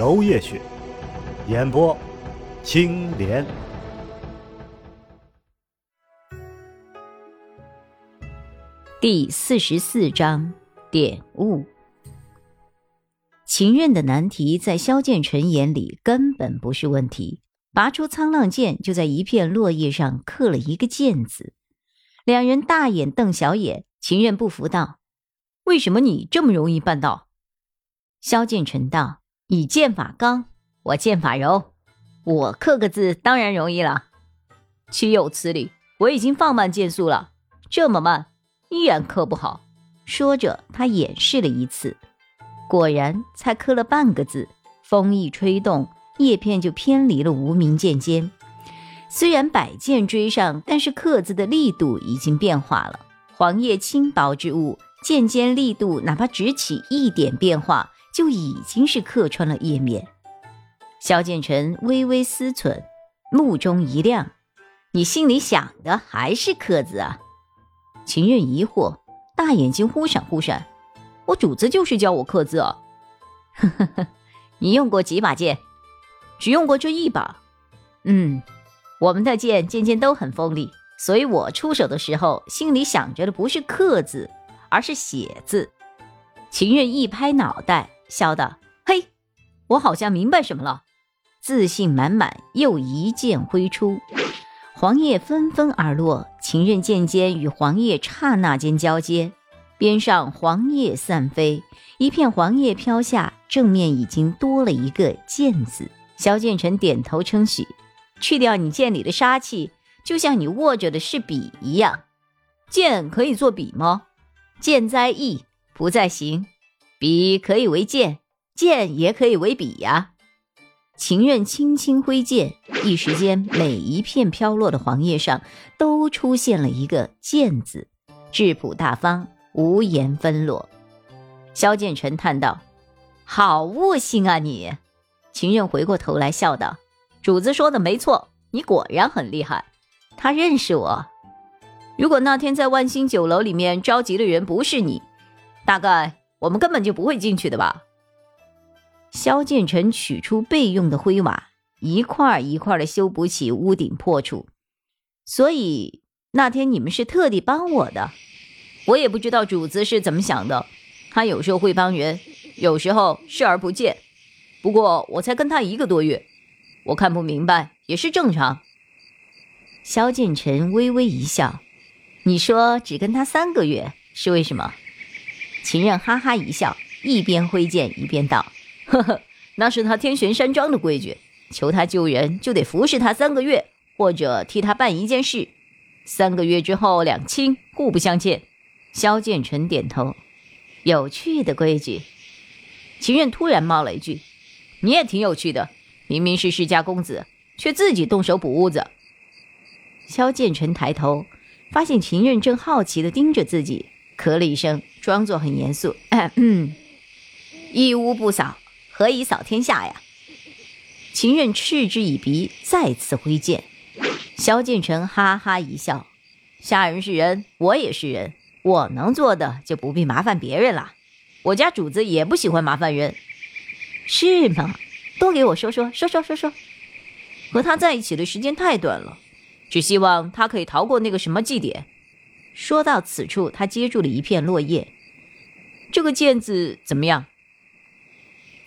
楼夜雪，演播青莲。第四十四章点悟。秦刃的难题在萧剑尘眼里根本不是问题。拔出沧浪剑，就在一片落叶上刻了一个“剑”字。两人大眼瞪小眼，秦刃不服道：“为什么你这么容易办到？”萧剑尘道：“你剑法刚，我剑法柔，我刻个字当然容易了。岂有此理！我已经放慢剑速了，这么慢依然刻不好。”说着，他演示了一次，果然才刻了半个字，风一吹动。叶片就偏离了无名剑尖，虽然百剑追上，但是刻字的力度已经变化了。黄叶轻薄之物，剑尖力度哪怕只起一点变化，就已经是刻穿了页面。萧剑尘微微思忖，目中一亮：“你心里想的还是刻字啊？”秦任疑惑，大眼睛忽闪忽闪：“我主子就是教我刻字啊！”呵呵呵，你用过几把剑？只用过这一把，嗯，我们的剑剑尖都很锋利，所以我出手的时候心里想着的不是刻字，而是写字。秦任一拍脑袋，笑道：“嘿，我好像明白什么了。”自信满满，又一剑挥出，黄叶纷纷而落。秦刃剑尖与黄叶刹那间交接，边上黄叶散飞，一片黄叶飘下，正面已经多了一个剑字。萧剑尘点头称许，去掉你剑里的杀气，就像你握着的是笔一样。剑可以做笔吗？剑在意，不在形。笔可以为剑，剑也可以为笔呀。秦刃轻轻挥剑，一时间，每一片飘落的黄叶上都出现了一个“剑”字，质朴大方，无言分落。萧剑尘叹道：“好悟性啊，你！”秦刃回过头来笑道：“主子说的没错，你果然很厉害。他认识我。如果那天在万兴酒楼里面召集的人不是你，大概我们根本就不会进去的吧？”萧剑尘取出备用的灰瓦，一块一块的修补起屋顶破处。所以那天你们是特地帮我的。我也不知道主子是怎么想的，他有时候会帮人，有时候视而不见。不过我才跟他一个多月，我看不明白也是正常。萧剑尘微微一笑：“你说只跟他三个月是为什么？”秦任哈哈一笑，一边挥剑一边道：“呵呵，那是他天玄山庄的规矩，求他救人就得服侍他三个月，或者替他办一件事。三个月之后两清，互不相欠。”萧剑尘点头：“有趣的规矩。”秦任突然冒了一句。你也挺有趣的，明明是世家公子，却自己动手补屋子。萧剑尘抬头，发现秦任正好奇地盯着自己，咳了一声，装作很严肃：“ 嗯，一屋不扫，何以扫天下呀？”秦任嗤之以鼻，再次挥剑。萧剑尘哈哈一笑：“杀人是人，我也是人，我能做的就不必麻烦别人了。我家主子也不喜欢麻烦人。”是吗？多给我说说说说说说。和他在一起的时间太短了，只希望他可以逃过那个什么祭典。说到此处，他接住了一片落叶。这个剑字怎么样？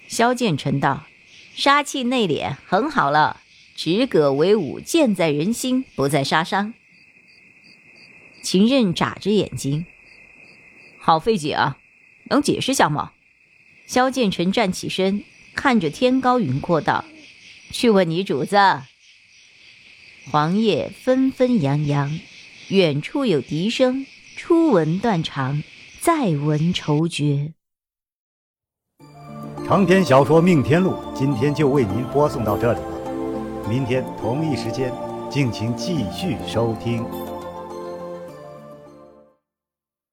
萧剑尘道：“杀气内敛，很好了。止戈为武，剑在人心，不在杀伤。”秦刃眨着眼睛，好费解啊，能解释下吗？萧剑尘站起身。看着天高云阔道：“去问你主子。”黄叶纷纷扬扬，远处有笛声。初闻断肠，再闻愁绝。长篇小说《命天录》今天就为您播送到这里了，明天同一时间，敬请继续收听。